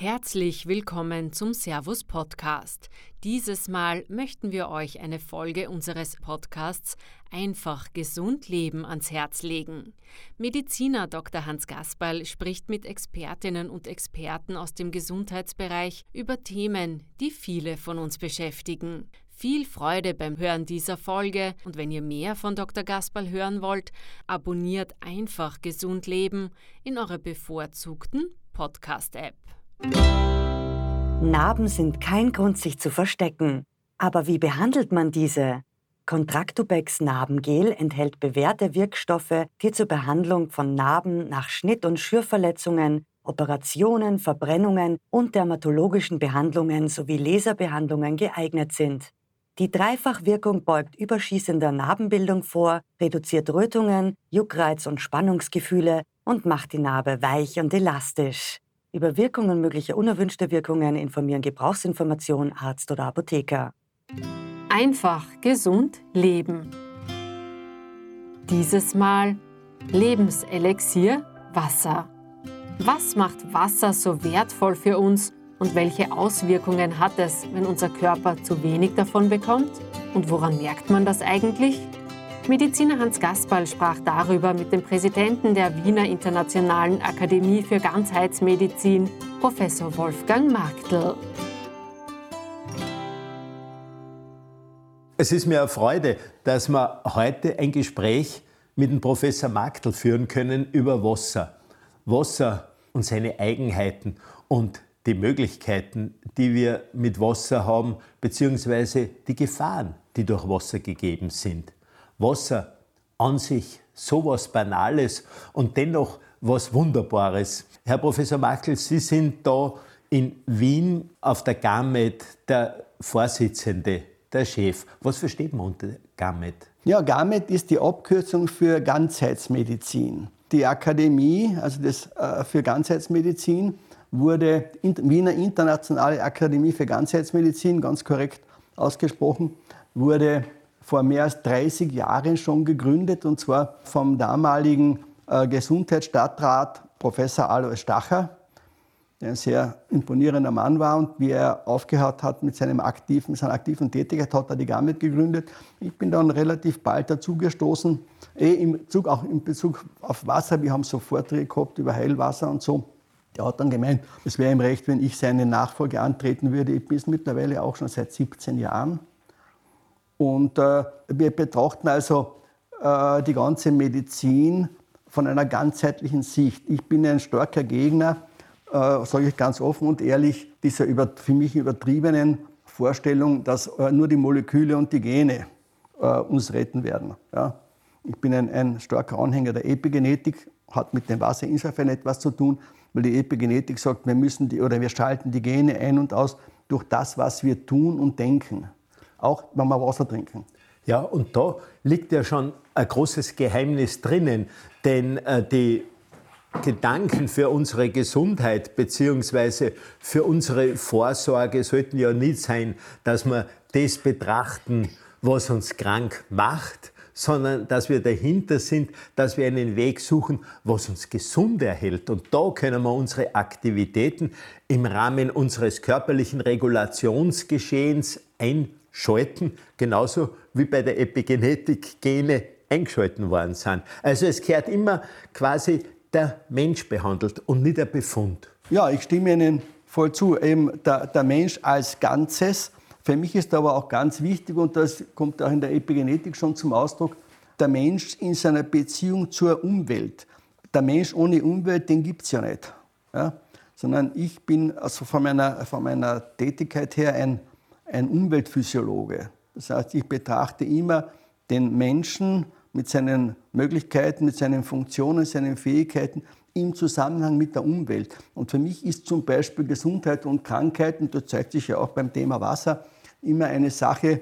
Herzlich willkommen zum Servus Podcast. Dieses Mal möchten wir euch eine Folge unseres Podcasts Einfach gesund leben ans Herz legen. Mediziner Dr. Hans Gasperl spricht mit Expertinnen und Experten aus dem Gesundheitsbereich über Themen, die viele von uns beschäftigen. Viel Freude beim Hören dieser Folge und wenn ihr mehr von Dr. Gasperl hören wollt, abonniert einfach Gesund Leben in eurer bevorzugten Podcast-App. Narben sind kein Grund, sich zu verstecken. Aber wie behandelt man diese? Contractubex Narbengel enthält bewährte Wirkstoffe, die zur Behandlung von Narben nach Schnitt- und Schürfverletzungen, Operationen, Verbrennungen und dermatologischen Behandlungen sowie Laserbehandlungen geeignet sind. Die Dreifachwirkung beugt überschießender Narbenbildung vor, reduziert Rötungen, Juckreiz und Spannungsgefühle und macht die Narbe weich und elastisch. Über Wirkungen möglicher unerwünschter Wirkungen informieren Gebrauchsinformation Arzt oder Apotheker. Einfach gesund leben. Dieses Mal Lebenselixier Wasser. Was macht Wasser so wertvoll für uns und welche Auswirkungen hat es, wenn unser Körper zu wenig davon bekommt? Und woran merkt man das eigentlich? Mediziner Hans Gasperl sprach darüber mit dem Präsidenten der Wiener Internationalen Akademie für Ganzheitsmedizin, Professor Wolfgang Marktl. Es ist mir eine Freude, dass wir heute ein Gespräch mit dem Professor Marktl führen können über Wasser. Wasser und seine Eigenheiten und die Möglichkeiten, die wir mit Wasser haben, beziehungsweise die Gefahren, die durch Wasser gegeben sind. Wasser an sich so was Banales und dennoch was Wunderbares. Herr Professor Machel, Sie sind da in Wien auf der GAMED der Vorsitzende, der Chef. Was versteht man unter GAMED? Ja, GAMED ist die Abkürzung für Ganzheitsmedizin. Die Akademie, also das äh, für Ganzheitsmedizin, wurde Wiener Internationale Akademie für Ganzheitsmedizin, ganz korrekt ausgesprochen, wurde vor mehr als 30 Jahren schon gegründet und zwar vom damaligen äh, Gesundheitsstadtrat Professor Alois Stacher, der ein sehr imponierender Mann war und wie er aufgehört hat mit seinem aktiven, seiner aktiven Tätigkeit, hat er die GAMET gegründet. Ich bin dann relativ bald dazugestoßen, eh im Bezug, auch in Bezug auf Wasser. Wir haben so Vorträge gehabt über Heilwasser und so. Der hat dann gemeint, es wäre ihm recht, wenn ich seine Nachfolge antreten würde. Ich bin es mittlerweile auch schon seit 17 Jahren. Und äh, wir betrachten also äh, die ganze Medizin von einer ganzheitlichen Sicht. Ich bin ein starker Gegner, äh, sage ich ganz offen und ehrlich, dieser über, für mich übertriebenen Vorstellung, dass äh, nur die Moleküle und die Gene äh, uns retten werden. Ja? Ich bin ein, ein starker Anhänger der Epigenetik, hat mit dem Wasser insofern etwas zu tun, weil die Epigenetik sagt, wir müssen die, oder wir schalten die Gene ein und aus durch das, was wir tun und denken auch wenn wir Wasser trinken. Ja, und da liegt ja schon ein großes Geheimnis drinnen, denn äh, die Gedanken für unsere Gesundheit bzw. für unsere Vorsorge sollten ja nicht sein, dass wir das betrachten, was uns krank macht, sondern dass wir dahinter sind, dass wir einen Weg suchen, was uns gesund erhält. Und da können wir unsere Aktivitäten im Rahmen unseres körperlichen Regulationsgeschehens einbauen schalten, genauso wie bei der Epigenetik Gene eingeschalten worden sind. Also es gehört immer quasi der Mensch behandelt und nicht der Befund. Ja, ich stimme Ihnen voll zu. Eben der, der Mensch als Ganzes. Für mich ist aber auch ganz wichtig, und das kommt auch in der Epigenetik schon zum Ausdruck, der Mensch in seiner Beziehung zur Umwelt. Der Mensch ohne Umwelt, den gibt es ja nicht. Ja? Sondern ich bin also von meiner, von meiner Tätigkeit her ein ein Umweltphysiologe. Das heißt, ich betrachte immer den Menschen mit seinen Möglichkeiten, mit seinen Funktionen, seinen Fähigkeiten im Zusammenhang mit der Umwelt. Und für mich ist zum Beispiel Gesundheit und Krankheit, und das zeigt sich ja auch beim Thema Wasser, immer eine Sache,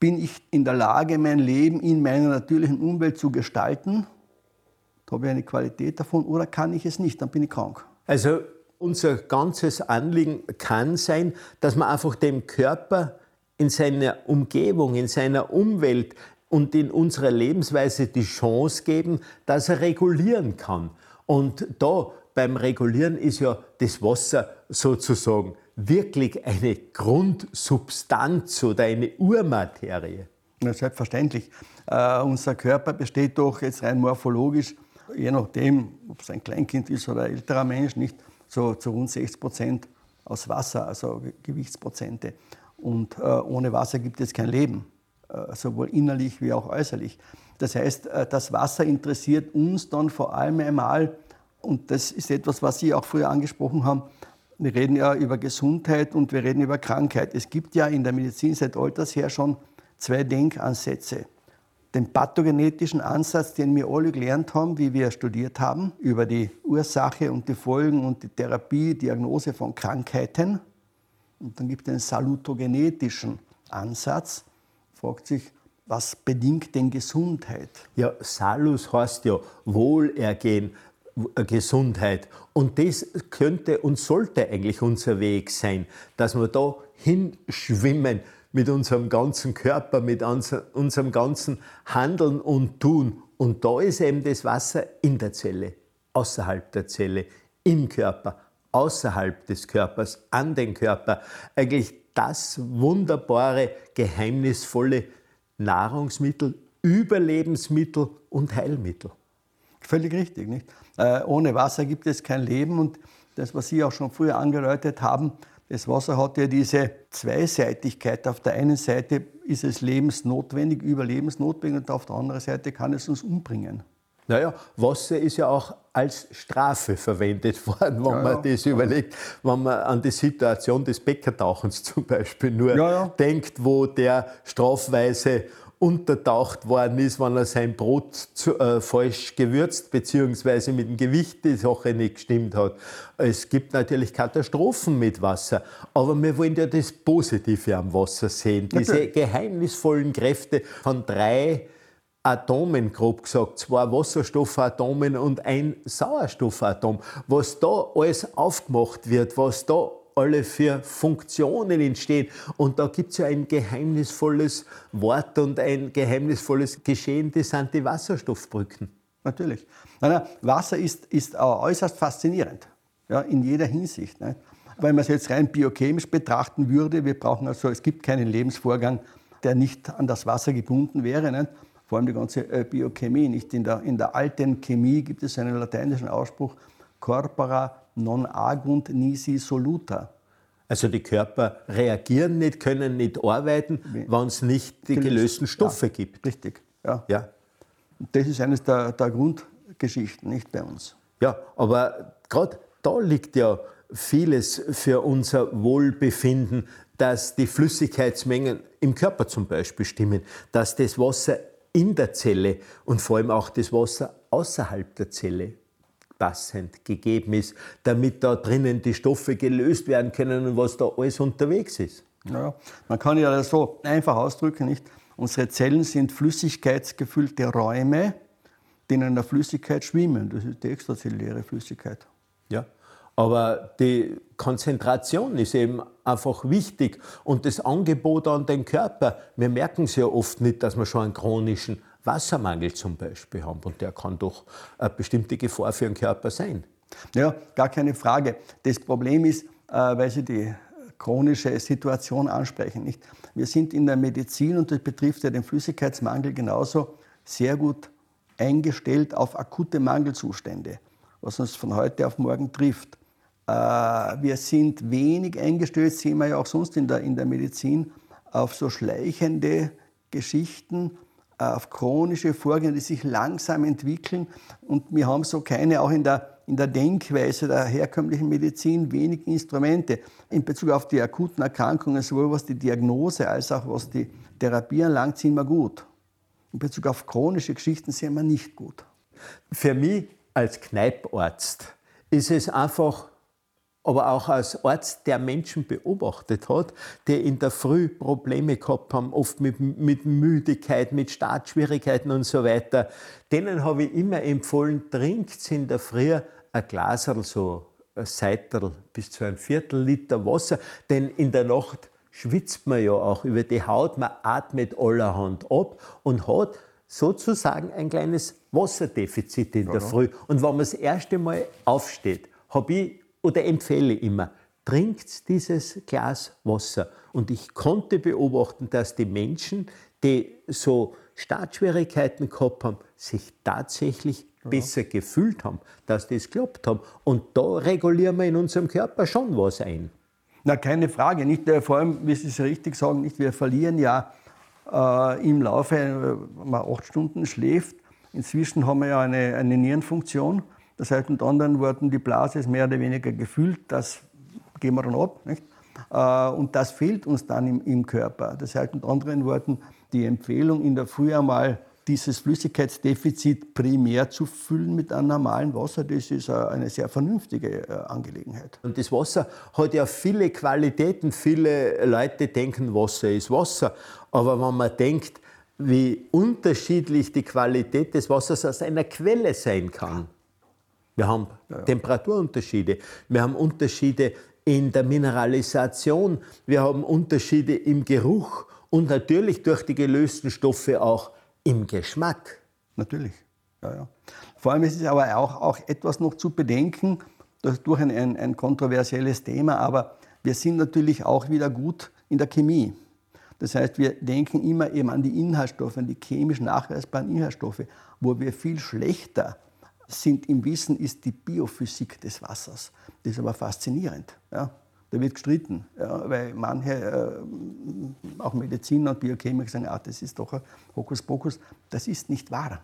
bin ich in der Lage, mein Leben in meiner natürlichen Umwelt zu gestalten? Habe ich eine Qualität davon oder kann ich es nicht? Dann bin ich krank. Also unser ganzes Anliegen kann sein, dass man einfach dem Körper in seiner Umgebung, in seiner Umwelt und in unserer Lebensweise die Chance geben, dass er regulieren kann. Und da beim Regulieren ist ja das Wasser sozusagen wirklich eine Grundsubstanz oder eine Urmaterie? Ja, selbstverständlich. Uh, unser Körper besteht doch jetzt rein morphologisch, je nachdem, ob es ein Kleinkind ist oder ein älterer Mensch, nicht so zu rund 60 Prozent aus Wasser, also Gewichtsprozente. Und uh, ohne Wasser gibt es kein Leben, uh, sowohl innerlich wie auch äußerlich. Das heißt, das Wasser interessiert uns dann vor allem einmal, und das ist etwas, was Sie auch früher angesprochen haben, wir reden ja über Gesundheit und wir reden über Krankheit. Es gibt ja in der Medizin seit alters her schon zwei Denkansätze. Den pathogenetischen Ansatz, den wir alle gelernt haben, wie wir studiert haben, über die Ursache und die Folgen und die Therapie, Diagnose von Krankheiten. Und dann gibt es den salutogenetischen Ansatz, fragt sich, was bedingt denn Gesundheit? Ja, Salus heißt ja Wohlergehen, äh, Gesundheit. Und das könnte und sollte eigentlich unser Weg sein, dass wir da hinschwimmen mit unserem ganzen Körper, mit unserem ganzen Handeln und Tun. Und da ist eben das Wasser in der Zelle, außerhalb der Zelle, im Körper, außerhalb des Körpers, an den Körper. Eigentlich das wunderbare, geheimnisvolle Nahrungsmittel, Überlebensmittel und Heilmittel. Völlig richtig. Nicht? Äh, ohne Wasser gibt es kein Leben und das, was Sie auch schon früher angedeutet haben, das Wasser hat ja diese Zweiseitigkeit. Auf der einen Seite ist es lebensnotwendig, überlebensnotwendig und auf der anderen Seite kann es uns umbringen. Naja, Wasser ist ja auch als Strafe verwendet worden, wenn ja, man ja. das überlegt, wenn man an die Situation des Bäckertauchens zum Beispiel nur ja, denkt, wo der strafweise untertaucht worden ist, wenn er sein Brot zu, äh, falsch gewürzt bzw. mit dem Gewicht die Sache nicht gestimmt hat. Es gibt natürlich Katastrophen mit Wasser, aber wir wollen ja das Positive am Wasser sehen. Diese geheimnisvollen Kräfte von drei Atomen, grob gesagt, zwei Wasserstoffatomen und ein Sauerstoffatom, was da alles aufgemacht wird, was da alle für Funktionen entstehen. Und da gibt es ja ein geheimnisvolles Wort und ein geheimnisvolles Geschehen, das sind die Wasserstoffbrücken. Natürlich. Nein, nein, Wasser ist, ist äußerst faszinierend, ja, in jeder Hinsicht. Nicht? Wenn man es jetzt rein biochemisch betrachten würde, wir brauchen also, es gibt keinen Lebensvorgang, der nicht an das Wasser gebunden wäre. Nicht? Vor allem die ganze äh, Biochemie. Nicht in der, in der alten Chemie gibt es einen lateinischen Ausspruch, corpora non agunt nisi soluta. Also die Körper reagieren nicht, können nicht arbeiten, wenn es nicht die gelösten Stoffe ja, gibt. Richtig, ja. ja. Das ist eines der, der Grundgeschichten, nicht bei uns. Ja, aber gerade da liegt ja vieles für unser Wohlbefinden, dass die Flüssigkeitsmengen im Körper zum Beispiel stimmen, dass das Wasser in der Zelle und vor allem auch das Wasser außerhalb der Zelle passend gegeben ist, damit da drinnen die Stoffe gelöst werden können und was da alles unterwegs ist. Ja, man kann ja so einfach ausdrücken, nicht? Unsere Zellen sind flüssigkeitsgefüllte Räume, die in einer Flüssigkeit schwimmen. Das ist die extrazelluläre Flüssigkeit. Ja, aber die Konzentration ist eben einfach wichtig und das Angebot an den Körper. Wir merken es ja oft nicht, dass wir schon einen chronischen Wassermangel zum Beispiel haben. Und der kann doch eine bestimmte Gefahr für den Körper sein. Ja, gar keine Frage. Das Problem ist, äh, weil Sie die chronische Situation ansprechen. Nicht? Wir sind in der Medizin, und das betrifft ja den Flüssigkeitsmangel genauso, sehr gut eingestellt auf akute Mangelzustände, was uns von heute auf morgen trifft. Äh, wir sind wenig eingestellt, sehen wir ja auch sonst in der, in der Medizin, auf so schleichende Geschichten, auf chronische Vorgänge, die sich langsam entwickeln. Und wir haben so keine, auch in der, in der Denkweise der herkömmlichen Medizin, wenig Instrumente in Bezug auf die akuten Erkrankungen, sowohl was die Diagnose als auch was die Therapie anlangt, sind wir gut. In Bezug auf chronische Geschichten sind wir nicht gut. Für mich als Kneiparzt ist es einfach aber auch als Arzt, der Menschen beobachtet hat, die in der Früh Probleme gehabt haben, oft mit, mit Müdigkeit, mit Startschwierigkeiten und so weiter, denen habe ich immer empfohlen, trinkt in der Früh ein Glas, so ein Seitel bis zu einem Viertel Liter Wasser, denn in der Nacht schwitzt man ja auch über die Haut, man atmet allerhand ab und hat sozusagen ein kleines Wasserdefizit in der Früh. Und wenn man das erste Mal aufsteht, habe ich oder empfehle immer trinkt dieses Glas Wasser. Und ich konnte beobachten, dass die Menschen, die so Startschwierigkeiten gehabt haben, sich tatsächlich ja. besser gefühlt haben, dass das geklappt haben. Und da regulieren wir in unserem Körper schon was ein. Na, keine Frage. Nicht, äh, vor allem, wie Sie es richtig sagen, nicht, wir verlieren ja äh, im Laufe, äh, wenn man acht Stunden schläft. Inzwischen haben wir ja eine, eine Nierenfunktion. Das heißt, mit anderen Worten, die Blase ist mehr oder weniger gefüllt. Das gehen wir dann ab. Nicht? Äh, und das fehlt uns dann im, im Körper. Das heißt, mit anderen Worten, die Empfehlung in der Früh einmal dieses Flüssigkeitsdefizit primär zu füllen mit einem normalen Wasser, das ist eine sehr vernünftige äh, Angelegenheit. Und das Wasser hat ja viele Qualitäten. Viele Leute denken, Wasser ist Wasser. Aber wenn man denkt, wie unterschiedlich die Qualität des Wassers aus einer Quelle sein kann. Wir haben ja. Temperaturunterschiede, wir haben Unterschiede in der Mineralisation, wir haben Unterschiede im Geruch und natürlich durch die gelösten Stoffe auch im Geschmack. Natürlich, ja, ja. Vor allem ist es aber auch, auch etwas noch zu bedenken, durch ein, ein, ein kontroversielles Thema, aber wir sind natürlich auch wieder gut in der Chemie. Das heißt, wir denken immer eben an die Inhaltsstoffe, an die chemisch nachweisbaren Inhaltsstoffe. Wo wir viel schlechter sind im Wissen, ist die Biophysik des Wassers. Das ist aber faszinierend. Ja. Da wird gestritten, ja, weil manche, äh, auch Mediziner und Biochemiker sagen, ah, das ist doch ein Hokuspokus. Das ist nicht wahr.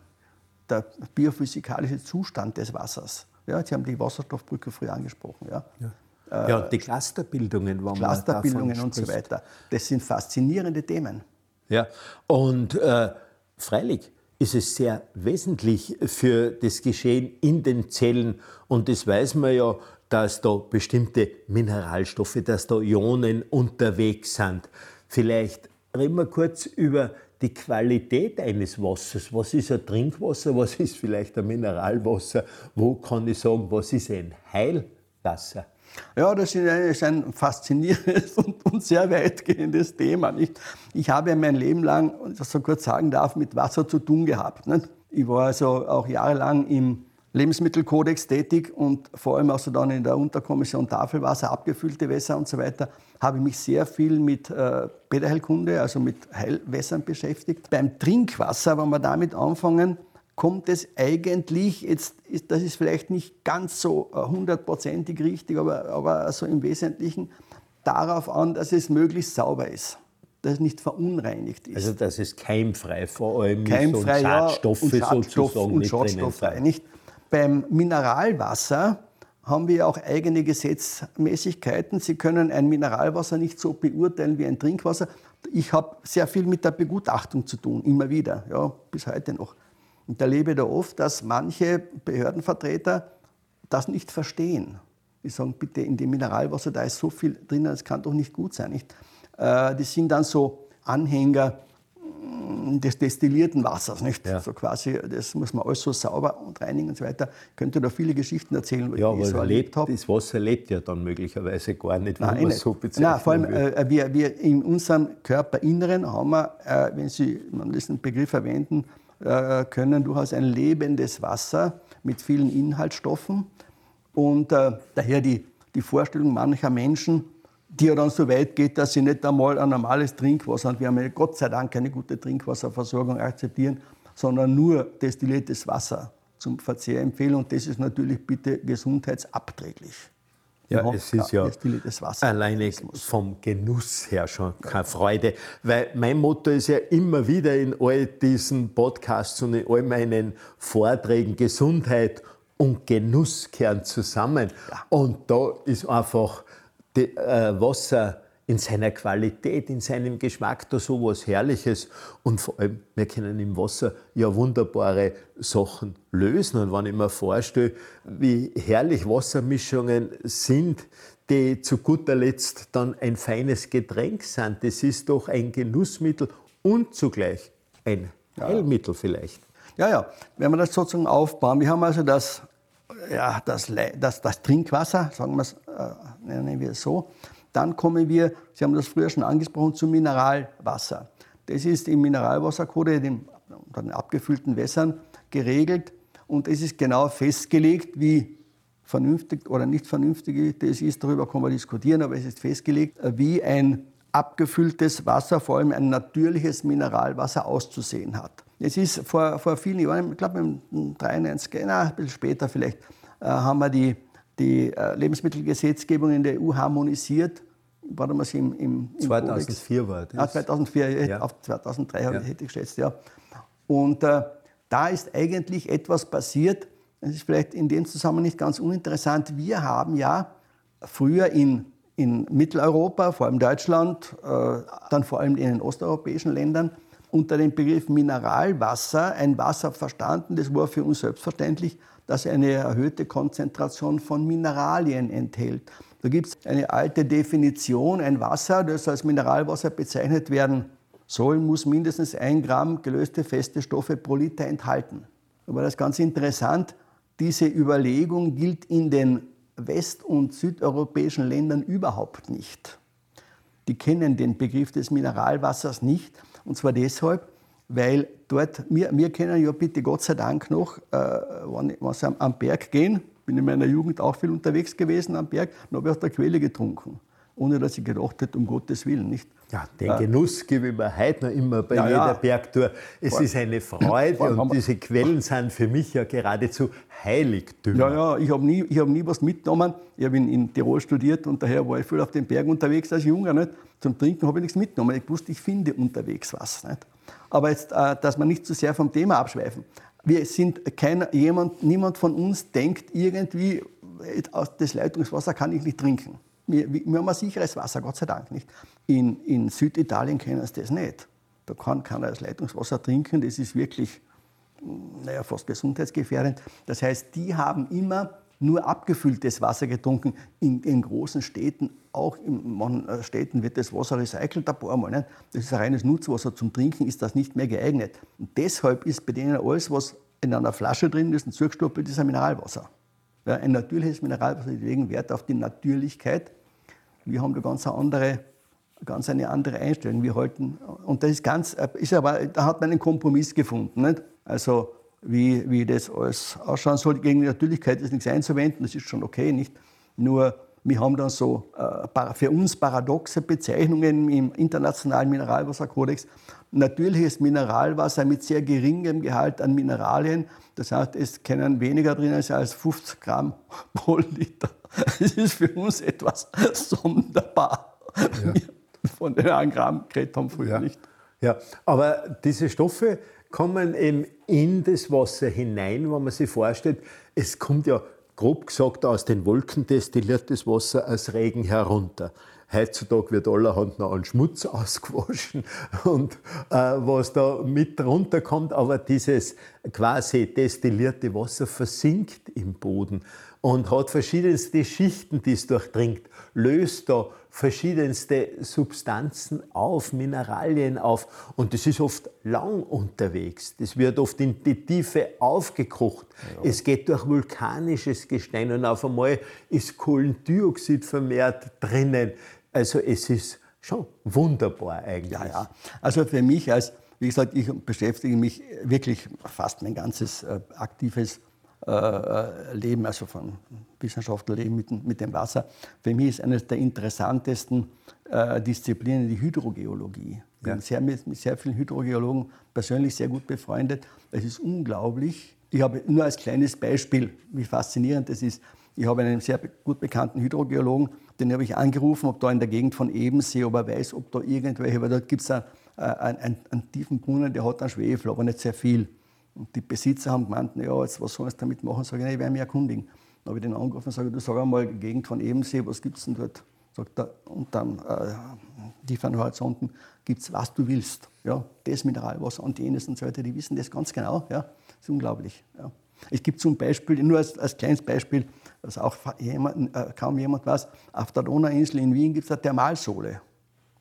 Der biophysikalische Zustand des Wassers. Ja, Sie haben die Wasserstoffbrücke früher angesprochen. Ja. ja. Ja, und die Clusterbildungen, wo Clusterbildungen und so weiter. Das sind faszinierende Themen. Ja, und äh, freilich ist es sehr wesentlich für das Geschehen in den Zellen. Und das weiß man ja, dass da bestimmte Mineralstoffe, dass da Ionen unterwegs sind. Vielleicht reden wir kurz über die Qualität eines Wassers. Was ist ein Trinkwasser? Was ist vielleicht ein Mineralwasser? Wo kann ich sagen, was ist ein Heilwasser? Ja, das ist ein faszinierendes und sehr weitgehendes Thema. Ich habe mein Leben lang, wenn ich das so kurz sagen darf, mit Wasser zu tun gehabt. Ich war also auch jahrelang im Lebensmittelkodex tätig und vor allem auch so dann in der Unterkommission Tafelwasser, abgefüllte Wässer und so weiter, habe ich mich sehr viel mit äh, also mit Heilwässern beschäftigt. Beim Trinkwasser, wenn wir damit anfangen, kommt es eigentlich, jetzt ist, das ist vielleicht nicht ganz so äh, hundertprozentig richtig, aber, aber so im Wesentlichen darauf an, dass es möglichst sauber ist dass es nicht verunreinigt ist. Also dass es keimfrei vor allem keimfrei, ist und Schadstoffe ja, und Schadstoff sozusagen und Schadstofffrei. Nicht? Beim Mineralwasser haben wir auch eigene Gesetzmäßigkeiten. Sie können ein Mineralwasser nicht so beurteilen wie ein Trinkwasser. Ich habe sehr viel mit der Begutachtung zu tun, immer wieder, ja, bis heute noch. Und erlebe da oft, dass manche Behördenvertreter das nicht verstehen. Die sagen, bitte in dem Mineralwasser, da ist so viel drin, das kann doch nicht gut sein. Nicht? Äh, die sind dann so Anhänger mm, des destillierten Wassers, nicht? Ja. So quasi, das muss man alles so sauber und reinigen und so weiter. Ich könnte da viele Geschichten erzählen, ja, ich so erlebt habe. Das Wasser lebt ja dann möglicherweise gar nicht, wenn Nein, man es so bezeichnet. Nein, vor allem, äh, wir, wir in unserem Körperinneren haben wir, äh, wenn Sie diesen Begriff verwenden, äh, können durchaus ein lebendes Wasser mit vielen Inhaltsstoffen. Und äh, daher die, die Vorstellung mancher Menschen, die ja dann so weit geht, dass sie nicht einmal ein normales Trinkwasser, und wir haben ja Gott sei Dank keine gute Trinkwasserversorgung akzeptieren, sondern nur destilliertes Wasser zum Verzehr empfehlen. Und das ist natürlich bitte gesundheitsabträglich. Ja, ja es ist ja, alleine vom Genuss her schon keine Freude. Weil mein Motto ist ja immer wieder in all diesen Podcasts und in all meinen Vorträgen Gesundheit und Genuss kehren zusammen. Ja. Und da ist einfach die, äh, Wasser in seiner Qualität, in seinem Geschmack da so was Herrliches. Und vor allem, wir können im Wasser ja wunderbare Sachen lösen. Und wenn ich mir vorstelle, wie herrlich Wassermischungen sind, die zu guter Letzt dann ein feines Getränk sind, das ist doch ein Genussmittel und zugleich ein Heilmittel vielleicht. Ja, ja, wenn wir das sozusagen aufbauen. Wir haben also das, ja, das, das, das Trinkwasser, sagen wir es, äh, nennen wir es so. Dann kommen wir, Sie haben das früher schon angesprochen, zum Mineralwasser. Das ist im Mineralwassercode, den, den abgefüllten Wässern, geregelt und es ist genau festgelegt, wie vernünftig oder nicht vernünftig das ist, darüber kann man diskutieren, aber es ist festgelegt, wie ein abgefülltes Wasser, vor allem ein natürliches Mineralwasser, auszusehen hat. Es ist vor, vor vielen Jahren, ich glaube im 93, na, ein bisschen später vielleicht, äh, haben wir die, die äh, Lebensmittelgesetzgebung in der EU harmonisiert. War damals im, im, im 2004 Kodex. war das. Ah, 2004, ja. auf 2003 ja. hätte ich geschätzt, ja. Und äh, da ist eigentlich etwas passiert, das ist vielleicht in dem Zusammenhang nicht ganz uninteressant. Wir haben ja früher in, in Mitteleuropa, vor allem Deutschland, äh, dann vor allem in den osteuropäischen Ländern, unter dem Begriff Mineralwasser ein Wasser verstanden. Das war für uns selbstverständlich, dass eine erhöhte Konzentration von Mineralien enthält. Da gibt es eine alte Definition, ein Wasser, das als Mineralwasser bezeichnet werden soll, muss mindestens ein Gramm gelöste feste Stoffe pro Liter enthalten. Aber das ist ganz interessant, diese Überlegung gilt in den west- und südeuropäischen Ländern überhaupt nicht. Die kennen den Begriff des Mineralwassers nicht. Und zwar deshalb, weil dort, wir, wir kennen ja bitte Gott sei Dank noch, äh, wenn, wenn sie am, am Berg gehen, bin in meiner Jugend auch viel unterwegs gewesen am Berg, dann habe ich aus der Quelle getrunken ohne dass ich gedacht hätte, um Gottes Willen. Nicht? Ja, den Genuss gebe ich mir heute noch immer bei ja, jeder ja. Bergtour. Es vor, ist eine Freude und diese Quellen sind für mich ja geradezu Heiligtümer. Ja, ja, ich habe nie, hab nie was mitgenommen. Ich habe in, in, Tirol studiert und daher war ich viel auf den Bergen unterwegs als Junger. Nicht? Zum Trinken habe ich nichts mitgenommen. Ich wusste, ich finde unterwegs was. Nicht? Aber jetzt, äh, dass wir nicht zu sehr vom Thema abschweifen. Wir sind kein, jemand, niemand von uns denkt irgendwie, das Leitungswasser kann ich nicht trinken. Wir, wir haben ein sicheres Wasser, Gott sei Dank nicht. In, in Süditalien kennen sie das nicht. Da kann keiner das Leitungswasser trinken. Das ist wirklich, naja, fast gesundheitsgefährdend. Das heißt, die haben immer nur abgefülltes Wasser getrunken. In, in großen Städten, auch in manchen äh, Städten wird das Wasser recycelt ein paar Mal. Nicht? Das ist ein reines Nutzwasser. Zum Trinken ist das nicht mehr geeignet. Und deshalb ist bei denen alles, was in einer Flasche drin ist, ein zugestoppelt, ist ein Mineralwasser. Ja, ein natürliches Mineralwasser, deswegen Wert auf die Natürlichkeit wir haben da ganz eine andere, ganz eine andere Einstellung. Wir halten, und das ist ganz, ist aber, da hat man einen Kompromiss gefunden. Nicht? Also, wie, wie das alles ausschauen soll. Gegen die Natürlichkeit ist nichts einzuwenden, das ist schon okay, nicht? Nur, wir haben dann so äh, für uns paradoxe Bezeichnungen im internationalen Mineralwasserkodex. Natürliches Mineralwasser mit sehr geringem Gehalt an Mineralien. Das heißt, es können weniger drin sein als 50 Gramm pro Liter. Das ist für uns etwas sonderbar. Ja. Von den 1 Gramm geredet haben früher ja. nicht. Ja, aber diese Stoffe kommen eben in das Wasser hinein, wenn man sich vorstellt, es kommt ja grob gesagt aus den Wolken destilliertes Wasser als Regen herunter. Heutzutage wird allerhand noch an Schmutz ausgewaschen und äh, was da mit runterkommt, aber dieses quasi destillierte Wasser versinkt im Boden und hat verschiedenste Schichten, die es durchdringt, löst da verschiedenste Substanzen auf, Mineralien auf und das ist oft lang unterwegs. Das wird oft in die Tiefe aufgekocht. Ja. Es geht durch vulkanisches Gestein und auf einmal ist Kohlendioxid vermehrt drinnen. Also es ist schon wunderbar eigentlich. Ja, ja. Also für mich als, wie gesagt, ich beschäftige mich wirklich fast mein ganzes äh, aktives äh, äh, Leben, also von Wissenschaftlerleben mit, mit dem Wasser. Für mich ist eines der interessantesten äh, Disziplinen die Hydrogeologie. Ich bin sehr, mit, mit sehr vielen Hydrogeologen persönlich sehr gut befreundet. Es ist unglaublich. Ich habe nur als kleines Beispiel, wie faszinierend das ist. Ich habe einen sehr gut bekannten Hydrogeologen, den habe ich angerufen, ob da in der Gegend von Ebensee, ob er weiß, ob da irgendwelche, weil dort gibt es einen, einen, einen, tiefen Brunnen, der hat einen Schwefel, aber nicht sehr viel. Und die Besitzer haben gemeint, ja, jetzt, was sollen sie damit machen? Sag ich, nein, ich werde mich erkundigen. Dann habe ich den angerufen und sage, du sag einmal, Gegend von Ebensee, was gibt es denn dort? Sagt er, und dann äh, tieferen Horizonten gibt es, was du willst. Ja, das Mineralwasser und jenes und so weiter, die wissen das ganz genau. Ja, das ist unglaublich. Ja. Es gibt zum Beispiel, nur als, als kleines Beispiel, was auch jemand, äh, kaum jemand weiß, auf der Donauinsel in Wien gibt es eine Thermalsohle.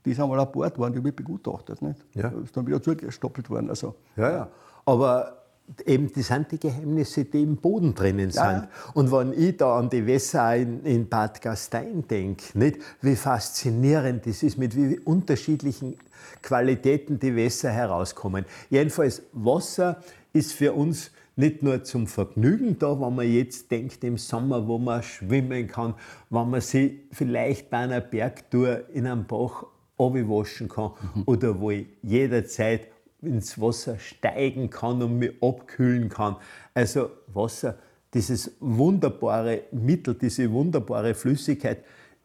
Die ist einmal an Bord worden, die wird begutachtet. Nicht? Ja. Ist dann wieder zugestoppelt worden. Also, ja, ja. Aber eben, das sind die Geheimnisse, die im Boden drinnen sind. Ja. Und wenn ich da an die Wässer in, in Bad Gastein denke, nicht, wie faszinierend das ist, mit wie unterschiedlichen Qualitäten die Wässer herauskommen. Jedenfalls, Wasser ist für uns nicht nur zum Vergnügen da, wenn man jetzt denkt im Sommer, wo man schwimmen kann, wenn man sich vielleicht bei einer Bergtour in einem Bach waschen kann mhm. oder wo ich jederzeit ins Wasser steigen kann und mich abkühlen kann. Also Wasser, dieses wunderbare Mittel, diese wunderbare Flüssigkeit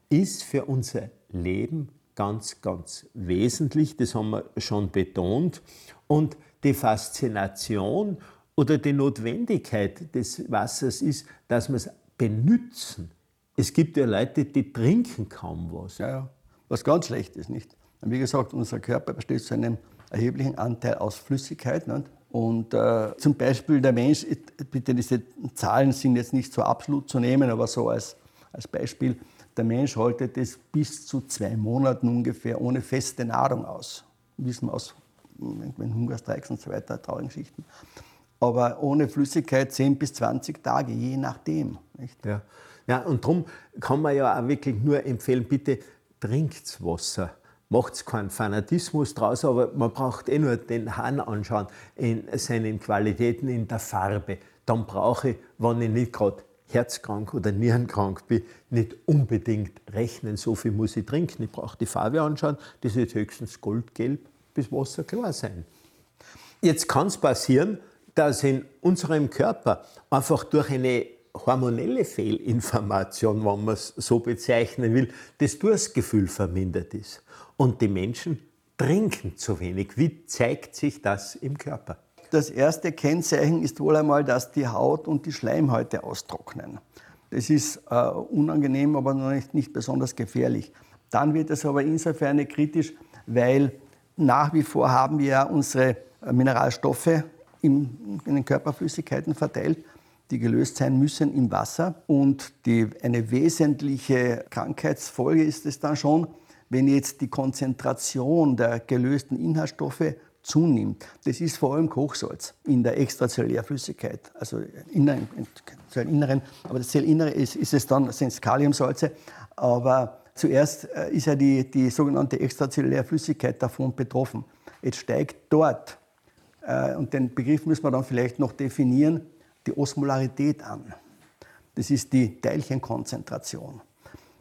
ist für unser Leben ganz, ganz wesentlich. Das haben wir schon betont. Und die Faszination oder die Notwendigkeit des Wassers ist, dass wir es benutzen. Es gibt ja Leute, die trinken kaum was. Ja, ja. Was ganz schlecht ist, nicht? Wie gesagt, unser Körper besteht zu einem erheblichen Anteil aus Flüssigkeit. Nicht? Und äh, zum Beispiel der Mensch, bitte diese Zahlen sind jetzt nicht so absolut zu nehmen, aber so als, als Beispiel, der Mensch haltet es bis zu zwei Monaten ungefähr ohne feste Nahrung aus. Wissen wir aus Hungerstreiks und so weiter, traurigen Geschichten. Aber ohne Flüssigkeit 10 bis 20 Tage, je nachdem. Nicht? Ja. ja, und darum kann man ja auch wirklich nur empfehlen, bitte trinkt Wasser. Macht keinen Fanatismus draus, aber man braucht eh nur den Hahn anschauen in seinen Qualitäten, in der Farbe. Dann brauche ich, wenn ich nicht gerade herzkrank oder nierenkrank bin, nicht unbedingt rechnen, so viel muss ich trinken. Ich brauche die Farbe anschauen, das ist höchstens goldgelb bis Wasser klar sein. Jetzt kann es passieren, dass in unserem Körper einfach durch eine hormonelle Fehlinformation, wenn man es so bezeichnen will, das Durstgefühl vermindert ist. Und die Menschen trinken zu wenig. Wie zeigt sich das im Körper? Das erste Kennzeichen ist wohl einmal, dass die Haut und die Schleimhäute austrocknen. Das ist äh, unangenehm, aber noch nicht, nicht besonders gefährlich. Dann wird es aber insofern kritisch, weil nach wie vor haben wir unsere äh, Mineralstoffe in, in den Körperflüssigkeiten verteilt, die gelöst sein müssen im Wasser. Und die, eine wesentliche Krankheitsfolge ist es dann schon, wenn jetzt die Konzentration der gelösten Inhaltsstoffe zunimmt. Das ist vor allem Kochsalz in der Extrazellulärflüssigkeit, also inneren, Zellinneren. Aber das Zellinnere ist, ist es dann, sind es Kaliumsalze. Aber zuerst äh, ist ja die, die sogenannte Extrazellulärflüssigkeit davon betroffen. Jetzt steigt dort, äh, und den Begriff müssen wir dann vielleicht noch definieren, die Osmolarität an. Das ist die Teilchenkonzentration.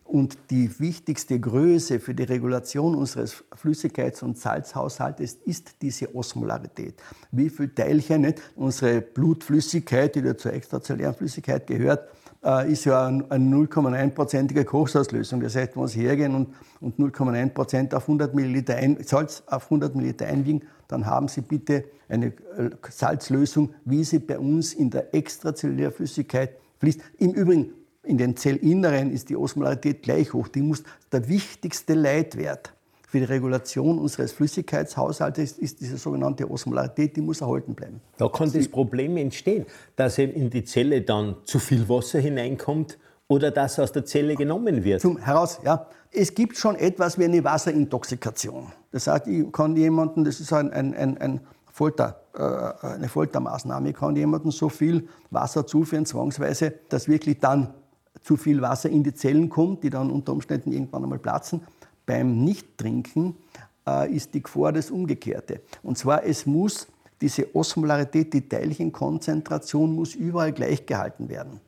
Und die wichtigste Größe für die Regulation unseres Flüssigkeits- und Salzhaushaltes ist diese Osmolarität. Wie viele Teilchen, nicht? unsere Blutflüssigkeit, die zur extrazellulären Flüssigkeit gehört, äh, ist ja eine 0,1-prozentige Kochsalzlösung. Das heißt, wenn Sie hergehen und, und 0,1 Prozent auf 100 Milliliter ein, Salz auf 100 Milliliter einwiegen, dann haben Sie bitte eine äh, Salzlösung, wie sie bei uns in der Extrazellulärflüssigkeit fließt. Im Übrigen, in den Zellinneren ist die Osmolarität gleich hoch. Die muss der wichtigste Leitwert für die Regulation unseres Flüssigkeitshaushaltes ist diese sogenannte Osmolarität, die muss erhalten bleiben. Da kann das Problem entstehen, dass eben in die Zelle dann zu viel Wasser hineinkommt oder dass aus der Zelle genommen wird. Zum heraus, ja. Es gibt schon etwas wie eine Wasserintoxikation. Das heißt, ich kann jemanden, das ist ein, ein, ein, ein Folter, äh, eine Foltermaßnahme, ich kann jemandem so viel Wasser zuführen, zwangsweise, dass wirklich dann zu viel Wasser in die Zellen kommt, die dann unter Umständen irgendwann einmal platzen. Beim Nichttrinken äh, ist die Gefahr das Umgekehrte. Und zwar, es muss diese Osmolarität, die Teilchenkonzentration muss überall gleich gehalten werden.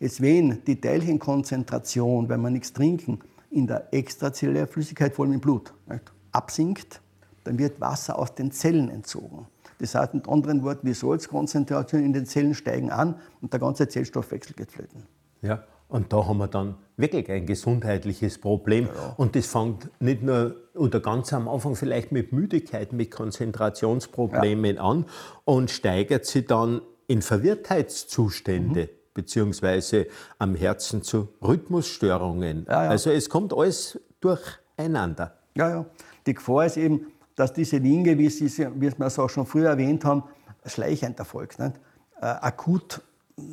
Jetzt wenn die Teilchenkonzentration, wenn wir nichts trinken, in der extrazellulären Flüssigkeit, vor allem im Blut, nicht, absinkt, dann wird Wasser aus den Zellen entzogen. Das heißt mit anderen Worten, die Salzkonzentrationen in den Zellen steigen an und der ganze Zellstoffwechsel geht flöten. Ja, und da haben wir dann wirklich ein gesundheitliches Problem. Ja. Und das fängt nicht nur oder ganz am Anfang vielleicht mit Müdigkeit, mit Konzentrationsproblemen ja. an und steigert sich dann in Verwirrtheitszustände. Mhm. beziehungsweise am Herzen zu Rhythmusstörungen. Ja, also es kommt alles durcheinander. Ja, ja. Die Gefahr ist eben, dass diese Dinge, wie, Sie, wie wir es auch schon früher erwähnt haben, schleichend erfolgt. Nicht? Äh, akut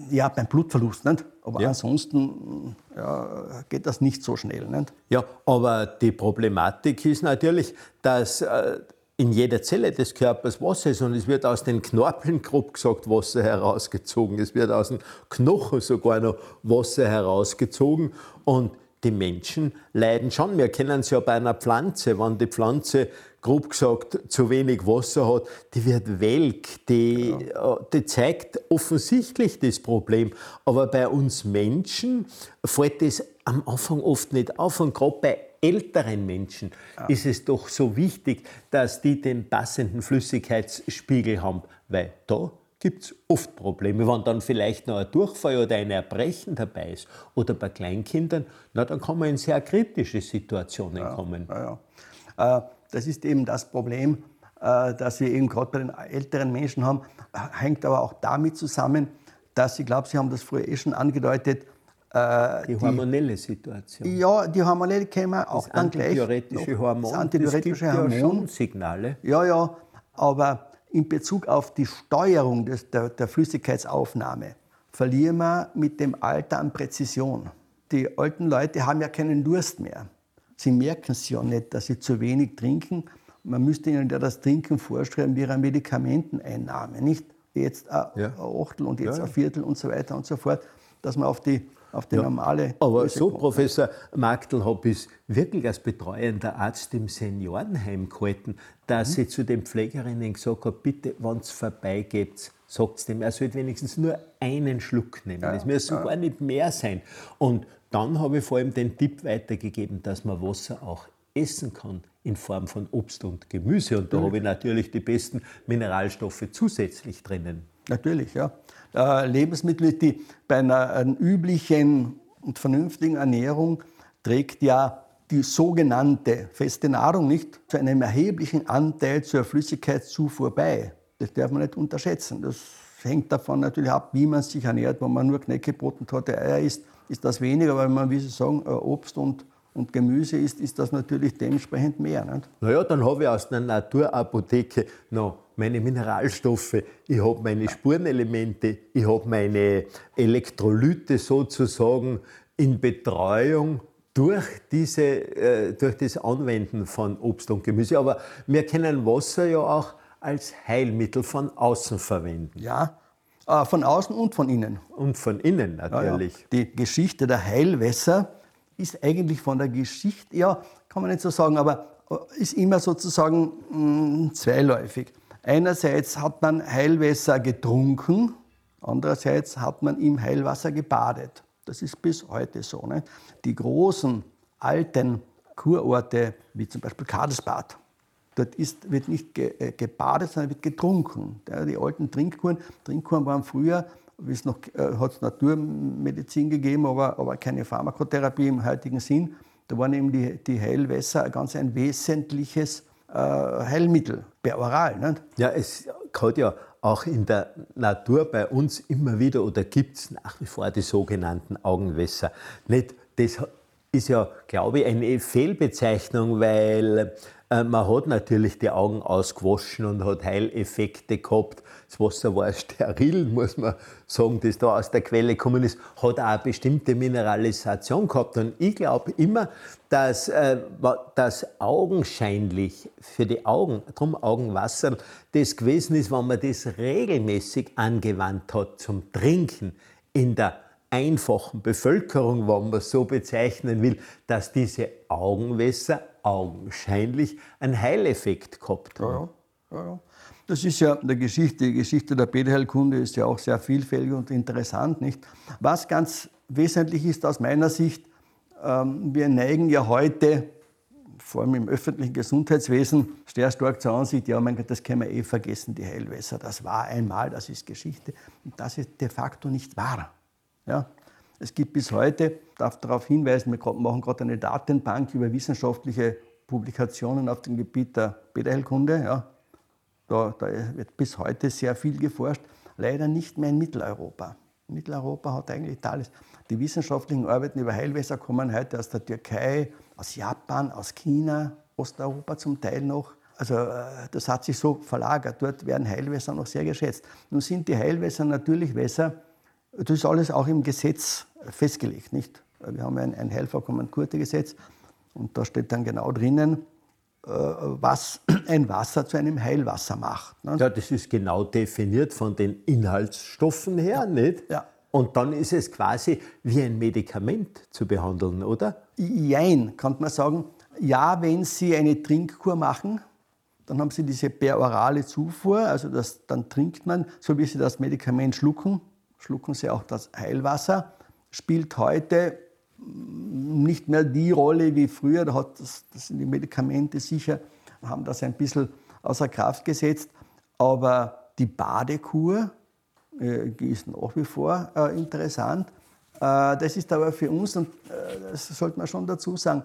ja, beim Blutverlust, nicht? aber ja. ansonsten ja, geht das nicht so schnell. Nicht? Ja, aber die Problematik ist natürlich, dass äh, in jeder Zelle des Körpers Wasser ist und es wird aus den Knorpeln, grob gesagt, Wasser herausgezogen. Es wird aus den Knochen sogar noch Wasser herausgezogen und die Menschen leiden schon. Wir kennen es ja bei einer Pflanze, wenn die Pflanze grob gesagt zu wenig Wasser hat, die wird welk, die, ja. Äh, die zeigt offensichtlich das Problem. Aber bei uns Menschen fällt das am Anfang oft nicht auf. Und gerade bei älteren Menschen ja. ist es doch so wichtig, dass die den passenden Flüssigkeitsspiegel haben, weil da gibt es oft Probleme. Wenn dann vielleicht noch ein Durchfall oder ein Erbrechen dabei ist oder bei Kleinkindern, na, dann kann man in sehr kritische Situationen ja, kommen. Äh, das ist eben das Problem, äh, das wir eben gerade bei den älteren Menschen haben, hängt aber auch damit zusammen, dass, ich glaube, Sie haben das früher eh schon angedeutet, äh, die hormonelle Situation. Ja, die hormonelle wir auch das dann gleich. Antidioretische Hormon. Das antidioretische das gibt Hormon. Ja schon Signale. Ja, ja, aber in Bezug auf die Steuerung des, der, der Flüssigkeitsaufnahme verlieren wir mit dem Alter an Präzision. Die alten Leute haben ja keinen Durst mehr. Sie merken es ja nicht, dass sie zu wenig trinken. Man müsste ihnen ja das Trinken vorschreiben wie ihre Medikamenteneinnahme. Nicht jetzt ein, ja. Achtel und jetzt ja. ein Viertel und so weiter und so fort, dass man auf die auf die ja, normale. Aber Größe so, kommt. Professor Magdl, habe ich wirklich als betreuender Arzt im Seniorenheim gehalten, dass mhm. ich zu den Pflegerinnen gesagt habe, bitte, wenn es vorbeigeht, sagt es dem, er sollte wenigstens nur einen Schluck nehmen. Es ja, muss ja. sogar nicht mehr sein. Und dann habe ich vor allem den Tipp weitergegeben, dass man Wasser auch essen kann in Form von Obst und Gemüse. Und da habe ich natürlich die besten Mineralstoffe zusätzlich drinnen. Natürlich, ja. Äh, Lebensmittel, die bei einer, einer üblichen und vernünftigen Ernährung trägt ja die sogenannte feste Nahrung nicht zu einem erheblichen Anteil zur Flüssigkeitszufuhr bei. Das darf man nicht unterschätzen. Das hängt davon natürlich ab, wie man sich ernährt. Wenn man nur Knäckebrot und tote Eier isst, ist das weniger. Wenn man, wie Sie sagen, äh, Obst und, und Gemüse isst, ist das natürlich dementsprechend mehr. Nicht? Naja, dann habe ich aus einer Naturapotheke noch meine Mineralstoffe, ich habe meine Spurenelemente, ich habe meine Elektrolyte sozusagen in Betreuung durch, diese, äh, durch das Anwenden von Obst und Gemüse. Aber wir können Wasser ja auch als Heilmittel von außen verwenden. Ja, von außen und von innen. Und von innen natürlich. Ja, ja. Die Geschichte der Heilwässer ist eigentlich von der Geschichte, ja, kann man nicht so sagen, aber äh, ist immer sozusagen mh, mm, zweiläufig. Einerseits hat man Heilwasser getrunken, andererseits hat man im Heilwasser gebadet. Das ist bis heute so. Ne? Die großen alten Kurorte, wie zum Beispiel Kadelsbad, dort ist, wird nicht ge, äh, gebadet, sondern wird getrunken. Die alten Trinkkuren, Trinkkuren waren früher, es noch äh, hat es Naturmedizin gegeben, aber, aber keine Pharmakotherapie im heutigen Sinn. Da waren eben die, die Heilwässer ganz ein wesentliches äh, Heilmittel, per Oral. Nicht? Ja, es hat ja auch in der Natur bei uns immer wieder oder gibt es nach wie vor die sogenannten Augenwässer. Nicht, das ist ja, glaube ich, eine Fehlbezeichnung, weil man hat natürlich die Augen ausgewaschen und hat Heileffekte gehabt. Das Wasser war steril, muss man sagen, das da aus der Quelle gekommen ist, hat auch eine bestimmte Mineralisation gehabt. Und ich glaube immer, dass äh, das augenscheinlich für die Augen, darum Augenwasser, das gewesen ist, wenn man das regelmäßig angewandt hat zum Trinken in der einfachen Bevölkerung, wenn man so bezeichnen will, dass diese Augenwässer augenscheinlich einen Heileffekt gehabt haben. Ja, ja, ja. Das ist ja der Geschichte, die Geschichte der Bäderheilkunde ist ja auch sehr vielfältig und interessant, nicht? Was ganz wesentlich ist aus meiner Sicht, ähm, wir neigen ja heute, vor allem im öffentlichen Gesundheitswesen, sehr stark zur Ansicht, ja, mein Gott, das können wir eh vergessen, die Heilwässer, das war einmal, das ist Geschichte. Und das ist de facto nicht wahr. Ja? Es gibt bis heute, darf darauf hinweisen, wir machen gerade eine Datenbank über wissenschaftliche Publikationen auf dem Gebiet der Bäderheilkunde. Ja. Da, da, wird bis heute sehr viel geforscht, leider nicht mehr in Mitteleuropa. Mitteleuropa hat eigentlich alles. Die wissenschaftlichen Arbeiten über Heilwässer kommen heute aus der Türkei, aus Japan, aus China, Osteuropa zum Teil noch. Also äh, das hat sich so verlagert. Dort werden Heilwässer noch sehr geschätzt. Nun sind die Heilwässer natürlich Wässer, das ist alles auch im Gesetz festgelegt, nicht? Wir haben ein, ein Helferkommandkurte-Gesetz und da steht dann genau drinnen, äh, was ein Wasser zu einem Heilwasser macht. Ne? Ja, das ist genau definiert von den Inhaltsstoffen her, ja. nicht? Ja. Und dann ist es quasi wie ein Medikament zu behandeln, oder? Jein, kann man sagen. Ja, wenn Sie eine Trinkkur machen, Dann haben sie diese perorale Zufuhr, also das, dann trinkt man, so wie sie das Medikament schlucken, schlucken sie auch das Heilwasser, spielt heute nicht mehr die Rolle wie früher. Da hat das, das sind die Medikamente sicher, haben das ein bisschen außer Kraft gesetzt. Aber die Badekur, äh, ist nach wie vor äh, interessant. Äh, das ist aber für uns, und äh, das sollte man schon dazu sagen,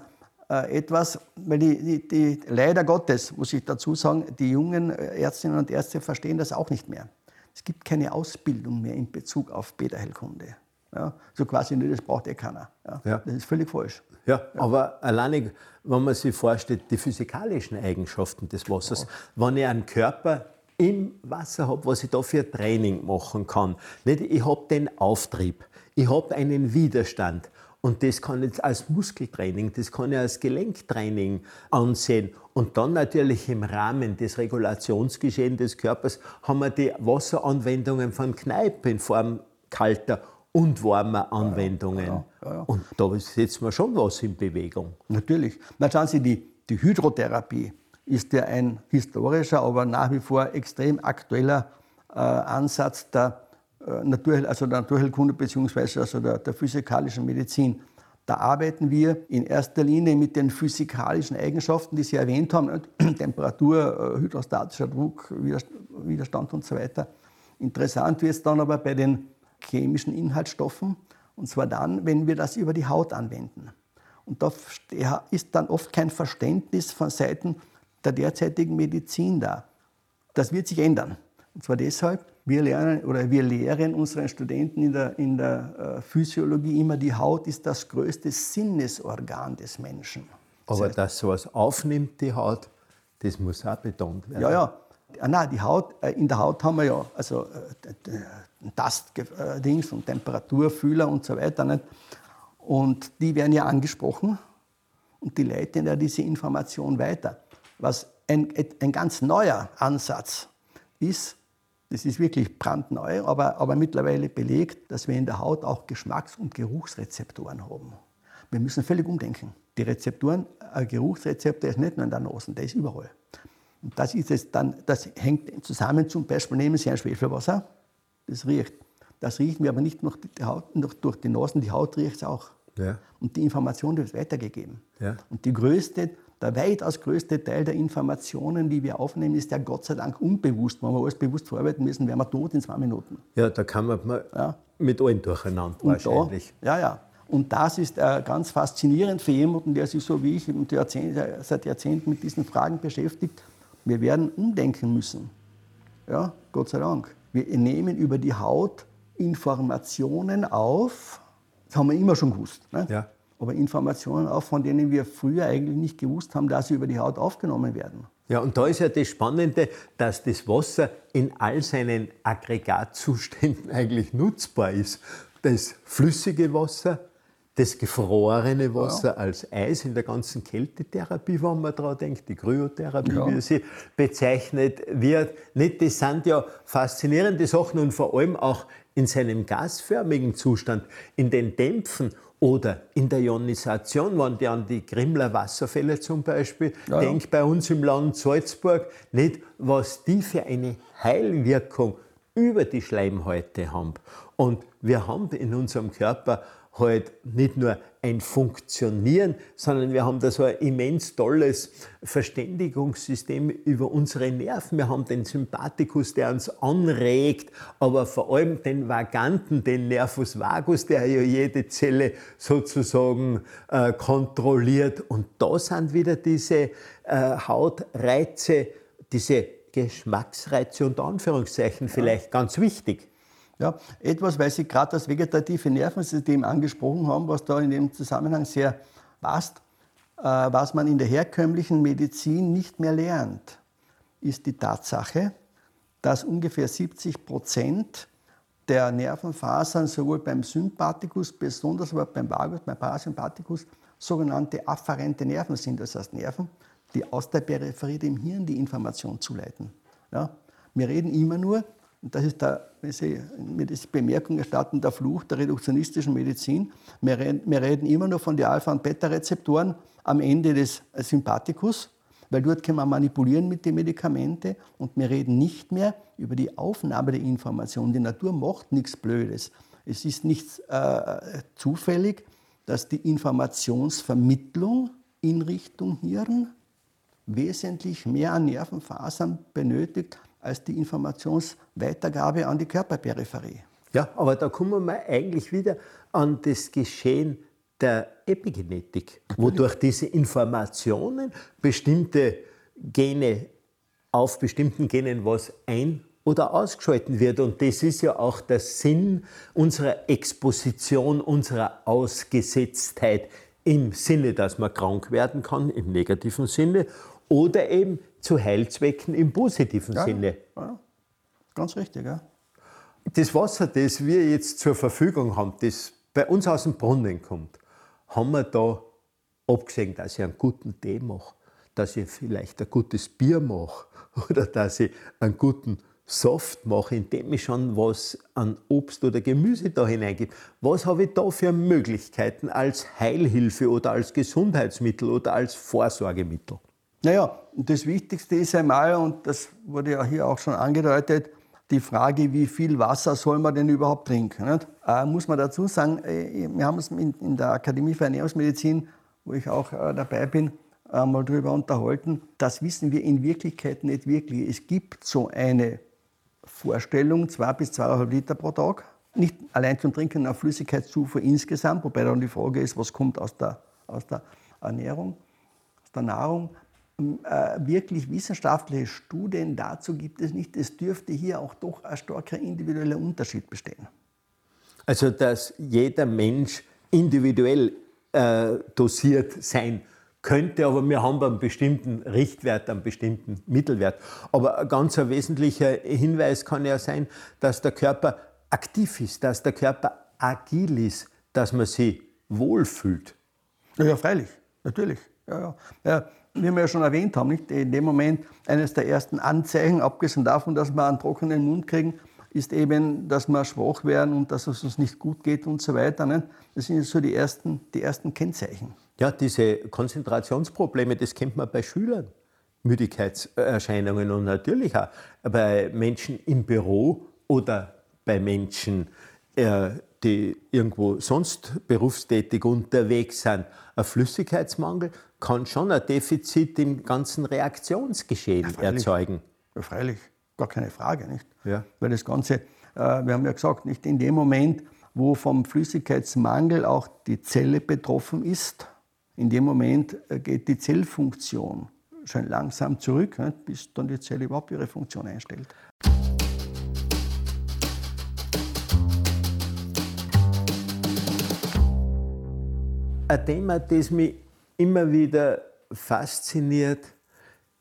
äh, etwas, weil die, die, die, leider Gottes, muss ich dazu sagen, die jungen Ärztinnen und Ärzte verstehen das auch nicht mehr. Es gibt keine Ausbildung mehr in Bezug auf Beta-Heilkunde. Ja, so quasi, das braucht eh keiner. Ja, ja. Das ist völlig falsch. Ja, ja, aber alleine, wenn man sich vorstellt, die physikalischen Eigenschaften des Wassers, wenn ich einen Körper im Wasser habe, was ich da für Training machen kann. Nicht, ich habe den Auftrieb, ich habe einen Widerstand. Und das kann ich als Muskeltraining, das kann ich als Gelenktraining ansehen. Und dann natürlich im Rahmen des Regulationsgeschehens des Körpers haben wir die Wasseranwendungen von Kneipe in Form kalter und warmer Anwendungen. Ja, ja, ja, und da setzen wir schon was in Bewegung. Natürlich. Na, schauen Sie, die, die Hydrotherapie ist ja ein historischer, aber nach wie vor extrem aktueller äh, Ansatz der, äh, Natur, also der Naturheilkunde bzw. Also der, der physikalischen Medizin. Da arbeiten wir in erster Linie mit den physikalischen Eigenschaften, die Sie erwähnt haben, Temperatur, äh, hydrostatischer Druck, Widerstand und so weiter. Interessant wird es dann aber bei den chemischen Inhaltsstoffen, und zwar dann, wenn wir das über die Haut anwenden. Und da ist dann oft kein Verständnis von Seiten der derzeitigen Medizin da. Das wird sich ändern. Und zwar deshalb, wir lernen oder wir lehren unseren Studenten in der, in der äh, Physiologie immer, die Haut ist das größte Sinnesorgan des Menschen. Das Aber heißt, dass sowas aufnimmt, die Haut, das muss auch betont werden. Ja, ja. Ah, nein, die Haut, äh, in der Haut haben wir ja also äh, Tastdings und Temperaturfühler und so weiter. Nicht? Und die werden ja angesprochen und die leiten ja diese Information weiter. Was ein, ein ganz neuer Ansatz ist, das ist wirklich brandneu, aber, aber mittlerweile belegt, dass wir in der Haut auch Geschmacks- und Geruchsrezeptoren haben. Wir müssen völlig umdenken. Die Rezeptoren, ein Geruchsrezeptor ist nicht nur in der Nase, der ist überall. Und das ist es dann, das hängt zusammen, zum Beispiel nehmen Sie ein Schwefelwasser, das riecht. Das riechen wir aber nicht nur die Haut, durch die Nase, die Haut riecht es auch. Ja. Und die Information wird weitergegeben. Ja. Und die größte der weitaus größte Teil der Informationen, die wir aufnehmen, ist ja Gott sei Dank unbewusst. Wenn wir alles bewusst verarbeiten müssen, wären wir tot in zwei Minuten. Ja, da kann man ja. mit allen durcheinander Und wahrscheinlich. Da, ja, ja. Und das ist äh, ganz faszinierend für jemanden, der sich so wie ich Jahrzehnte, seit Jahrzehnten mit diesen Fragen beschäftigt. Wir werden umdenken müssen. Ja, Gott sei Dank. Wir nehmen über die Haut Informationen auf. Das haben wir immer schon gewusst. Ne? Ja aber Informationen auch, von denen wir früher eigentlich nicht gewusst haben, dass sie über die Haut aufgenommen werden. Ja, und da ist ja das Spannende, dass das Wasser in all seinen Aggregatzuständen eigentlich nutzbar ist. Das flüssige Wasser, das gefrorene Wasser ja. als Eis in der ganzen Kältetherapie, wenn man daran denkt, die Kryotherapie, ja. wie sie bezeichnet wird. Nicht, das sind ja faszinierende Sachen und vor allem auch in seinem gasförmigen Zustand, in den Dämpfen oder in der Ionisation, wenn ich an die Grimler Wasserfälle zum Beispiel ja, denke, bei uns im Land Salzburg, nicht, was die für eine Heilwirkung über die Schleimhäute haben. Und wir haben in unserem Körper halt nicht nur ein Funktionieren, sondern wir haben da so ein immens tolles Verständigungssystem über unsere Nerven. Wir haben den Sympathikus, der uns anregt, aber vor allem den Vaganten, den Nervus vagus, der ja jede Zelle sozusagen äh, kontrolliert. Und da sind wieder diese äh, Hautreize, diese Geschmacksreize und Anführungszeichen vielleicht ganz wichtig. Ja, etwas, weil Sie gerade das vegetative Nervensystem angesprochen haben, was da in dem Zusammenhang sehr passt, äh, was man in der herkömmlichen Medizin nicht mehr lernt, ist die Tatsache, dass ungefähr 70 Prozent der Nervenfasern sowohl beim Sympathikus, besonders aber beim Vagus, beim Parasympathikus, sogenannte afferente Nerven sind. Das heißt Nerven, die aus der Peripherie dem Hirn die Information zuleiten. Ja? Wir reden immer nur und das ist der, wenn Sie mir diese Bemerkung erstatten, der Fluch der reduktionistischen Medizin. Wir reden, wir reden immer nur von den Alpha- und Beta-Rezeptoren am Ende des Sympathikus. weil dort kann man manipulieren mit den Medikamenten und wir reden nicht mehr über die Aufnahme der Information. Die Natur macht nichts Blödes. Es ist nicht äh, zufällig, dass die Informationsvermittlung in Richtung Hirn wesentlich mehr an Nervenfasern benötigt als die Informationsweitergabe an die Körperperipherie. Ja, aber da kommen wir eigentlich wieder an das Geschehen der Epigenetik, wodurch diese Informationen bestimmte Gene auf bestimmten Genen was ein- oder ausgeschalten wird. Und das ist ja auch der Sinn unserer Exposition, unserer Ausgesetztheit im Sinne, dass man krank werden kann, im negativen Sinne, oder eben zu Heilzwecken im positiven Ja, Sinne. ja. Ganz richtig, ja. Das Wasser, das wir jetzt zur Verfügung haben, das bei uns aus dem Brunnen kommt, haben wir da, abgesehen, dass ich einen guten Tee mache, dass ich vielleicht ein gutes Bier mache oder dass ich einen guten Saft mache, indem ich schon was an Obst oder Gemüse da hineingebe. Was habe ich da für Möglichkeiten als Heilhilfe oder als Gesundheitsmittel oder als Vorsorgemittel? Naja, das Wichtigste ist einmal, und das wurde ja hier auch schon angedeutet, die Frage, wie viel Wasser soll man denn überhaupt trinken? Äh, muss man dazu sagen, äh, wir haben uns in, in der Akademie für Ernährungsmedizin, wo ich auch äh, dabei bin, äh, mal darüber unterhalten. Das wissen wir in Wirklichkeit nicht wirklich. Es gibt so eine Vorstellung, zwei bis zweieinhalb Liter pro Tag. Nicht allein zum Trinken nach Flüssigkeitszufuhr insgesamt, wobei dann die Frage ist, was kommt aus der, aus der Ernährung, aus der Nahrung. Äh, wirklich wissenschaftliche Studien dazu gibt es nicht. Es dürfte hier auch doch ein starker individueller Unterschied bestehen. Also, dass jeder Mensch individuell äh, dosiert sein könnte, aber wir haben einen bestimmten Richtwert, einen bestimmten Mittelwert. Aber ein ganz ein wesentlicher Hinweis kann ja sein, dass der Körper aktiv ist, dass der Körper agil ist, dass man sich wohlfühlt. Ja, ja freilich, natürlich. Ja, ja. Wie wir ja schon erwähnt haben, nicht? in dem Moment eines der ersten Anzeichen, abgesehen davon, dass wir einen trockenen Mund kriegen, ist eben, dass wir schwach werden und dass es uns nicht gut geht und so weiter. Nicht? Das sind so die ersten, die ersten Kennzeichen. Ja, diese Konzentrationsprobleme, das kennt man bei Schülern. Müdigkeitserscheinungen und natürlich auch bei Menschen im Büro oder bei Menschen, äh, die irgendwo sonst berufstätig unterwegs sind. Ein Flüssigkeitsmangel kann schon ein Defizit im ganzen Reaktionsgeschehen Ja, erzeugen. Ja, freilich, gar keine Frage, nicht? Ja. Weil das Ganze, äh, wir haben ja gesagt, nicht in dem Moment, wo vom Flüssigkeitsmangel auch die Zelle betroffen ist, in dem Moment äh, geht die Zellfunktion schon langsam zurück, nicht? bis dann die Zelle überhaupt ihre Funktion einstellt. ein Thema, das mich immer wieder fasziniert,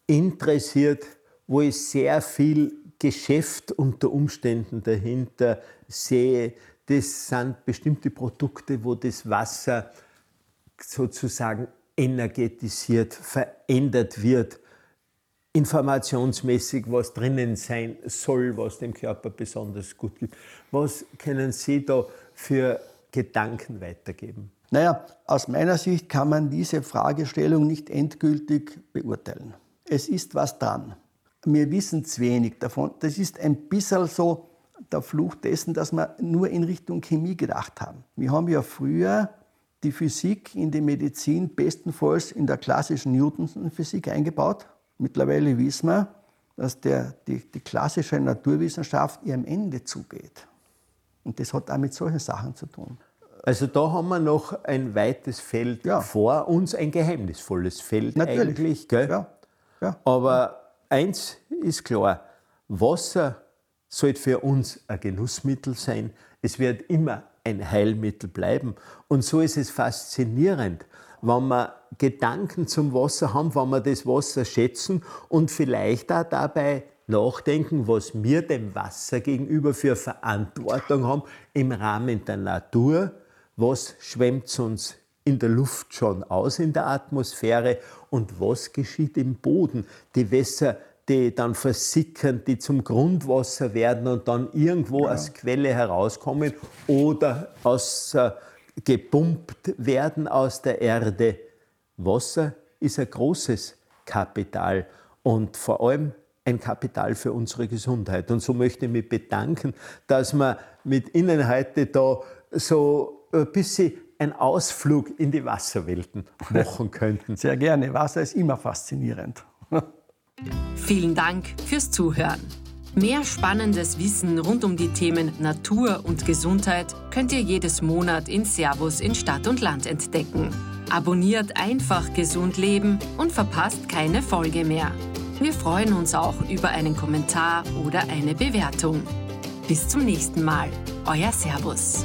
interessiert, wo ich sehr viel Geschäft unter Umständen dahinter sehe. Das sind bestimmte Produkte, wo das Wasser sozusagen energetisiert, verändert wird, informationsmäßig, was drinnen sein soll, was dem Körper besonders gut gibt. Was können Sie da für Gedanken weitergeben? Naja, aus meiner Sicht kann man diese Fragestellung nicht endgültig beurteilen. Es ist was dran. Wir wissen zu wenig davon. Das ist ein bisschen so der Fluch dessen, dass wir nur in Richtung Chemie gedacht haben. Wir haben ja früher die Physik in die Medizin bestenfalls in der klassischen Newtonschen Physik eingebaut. Mittlerweile wissen wir, dass der, die, die klassische Naturwissenschaft ihrem Ende zugeht. Und das hat auch mit solchen Sachen zu tun. Also da haben wir noch ein weites Feld Ja. vor uns, ein geheimnisvolles Feld Natürlich. eigentlich. Gell? Ja, ja. Aber eins ist klar, Wasser sollte für uns ein Genussmittel sein. Es wird immer ein Heilmittel bleiben. Und so ist es faszinierend, wenn wir Gedanken zum Wasser haben, wenn wir das Wasser schätzen und vielleicht auch dabei nachdenken, was wir dem Wasser gegenüber für Verantwortung haben im Rahmen der Natur. Was schwemmt uns in der Luft schon aus, in der Atmosphäre und was geschieht im Boden? Die Wässer, die dann versickern, die zum Grundwasser werden und dann irgendwo als Quelle herauskommen oder aus, äh, gepumpt werden aus der Erde. Wasser ist ein großes Kapital und vor allem ein Kapital für unsere Gesundheit. Und so möchte ich mich bedanken, dass wir mit Ihnen heute da so ein bisschen einen Ausflug in die Wasserwelten machen könnten. Sehr gerne. Wasser ist immer faszinierend. Vielen Dank fürs Zuhören. Mehr spannendes Wissen rund um die Themen Natur und Gesundheit könnt ihr jedes Monat in Servus in Stadt und Land entdecken. Abonniert einfach gesund leben und verpasst keine Folge mehr. Wir freuen uns auch über einen Kommentar oder eine Bewertung. Bis zum nächsten Mal, euer Servus.